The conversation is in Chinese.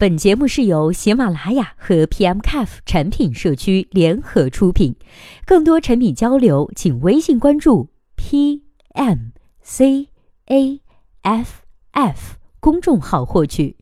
本节目是由喜马拉雅和 PMCAF 产品社区联合出品，更多产品交流，请微信关注 PMCAFF 公众号获取。